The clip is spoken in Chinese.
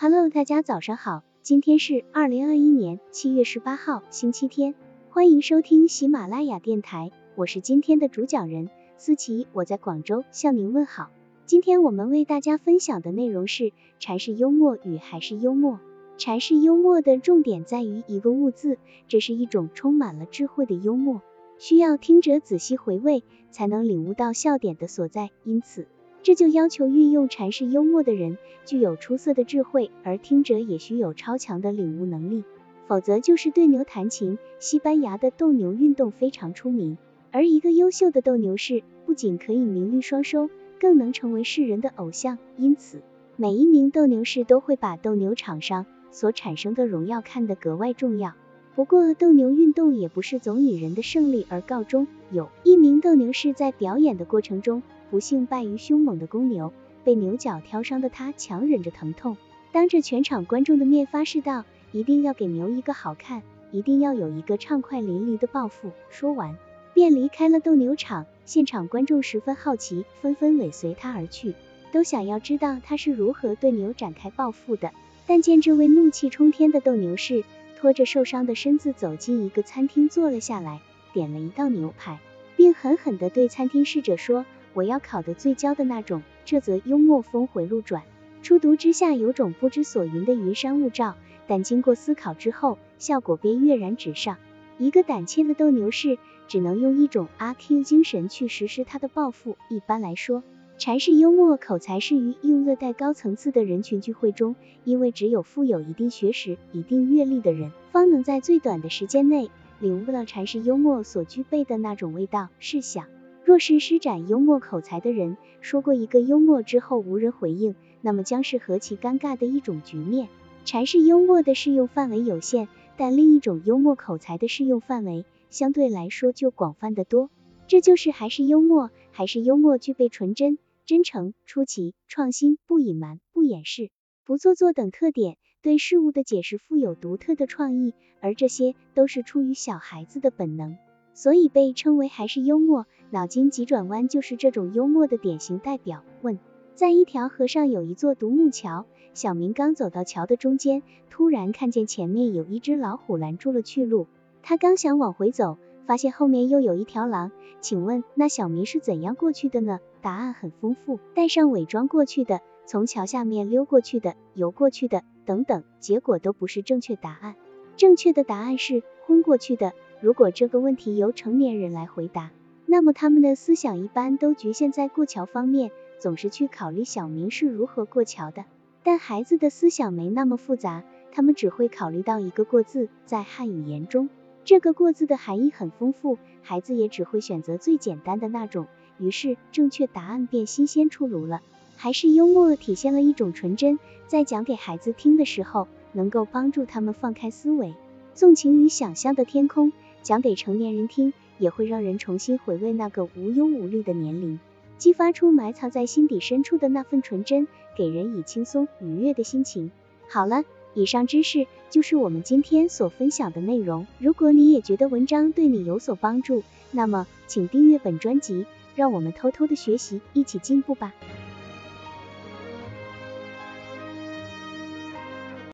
Hello，大家早上好，今天是二零二一年七月十八号，星期天，欢迎收听喜马拉雅电台，我是今天的主讲人思琪，我在广州向您问好。今天我们为大家分享的内容是禅是幽默与还是幽默。禅是幽默的重点在于一个物字，这是一种充满了智慧的幽默，需要听者仔细回味，才能领悟到笑点的所在，因此。这就要求运用禅式幽默的人具有出色的智慧，而听者也需有超强的领悟能力，否则就是对牛弹琴。西班牙的斗牛运动非常出名，而一个优秀的斗牛士不仅可以名利双收，更能成为世人的偶像。因此，每一名斗牛士都会把斗牛场上所产生的荣耀看得格外重要。不过，斗牛运动也不是总以人的胜利而告终，有一名斗牛士在表演的过程中。不幸败于凶猛的公牛，被牛角挑伤的他强忍着疼痛，当着全场观众的面发誓道：“一定要给牛一个好看，一定要有一个畅快淋漓的报复。”说完，便离开了斗牛场。现场观众十分好奇，纷纷尾随他而去，都想要知道他是如何对牛展开报复的。但见这位怒气冲天的斗牛士拖着受伤的身子走进一个餐厅坐了下来，点了一道牛排，并狠狠地对餐厅侍者说。我要考的最焦的那种。这则幽默峰回路转，初读之下有种不知所云的云山雾罩，但经过思考之后，效果便跃然纸上。一个胆怯的斗牛士只能用一种阿 Q 精神去实施他的抱负。一般来说，禅式幽默口才适于应热带高层次的人群聚会中，因为只有富有一定学识、一定阅历的人，方能在最短的时间内领悟到禅式幽默所具备的那种味道。试想。若是施展幽默口才的人说过一个幽默之后无人回应，那么将是何其尴尬的一种局面。禅式幽默的适用范围有限，但另一种幽默口才的适用范围相对来说就广泛得多。这就是还是幽默，还是幽默具备纯真、真诚、出奇、创新、不隐瞒、不掩饰、不做作等特点，对事物的解释富有独特的创意，而这些都是出于小孩子的本能。所以被称为还是幽默，脑筋急转弯就是这种幽默的典型代表。问，在一条河上有一座独木桥，小明刚走到桥的中间，突然看见前面有一只老虎拦住了去路，他刚想往回走，发现后面又有一条狼。请问那小明是怎样过去的呢？答案很丰富，带上伪装过去的，从桥下面溜过去的，游过去的，等等，结果都不是正确答案。正确的答案是昏过去的。如果这个问题由成年人来回答，那么他们的思想一般都局限在过桥方面，总是去考虑小明是如何过桥的。但孩子的思想没那么复杂，他们只会考虑到一个“过”字，在汉语言中，这个“过”字的含义很丰富，孩子也只会选择最简单的那种，于是正确答案便新鲜出炉了。还是幽默体现了一种纯真，在讲给孩子听的时候，能够帮助他们放开思维，纵情于想象的天空。讲给成年人听，也会让人重新回味那个无忧无虑的年龄，激发出埋藏在心底深处的那份纯真，给人以轻松愉悦的心情。好了，以上知识就是我们今天所分享的内容。如果你也觉得文章对你有所帮助，那么请订阅本专辑，让我们偷偷的学习，一起进步吧。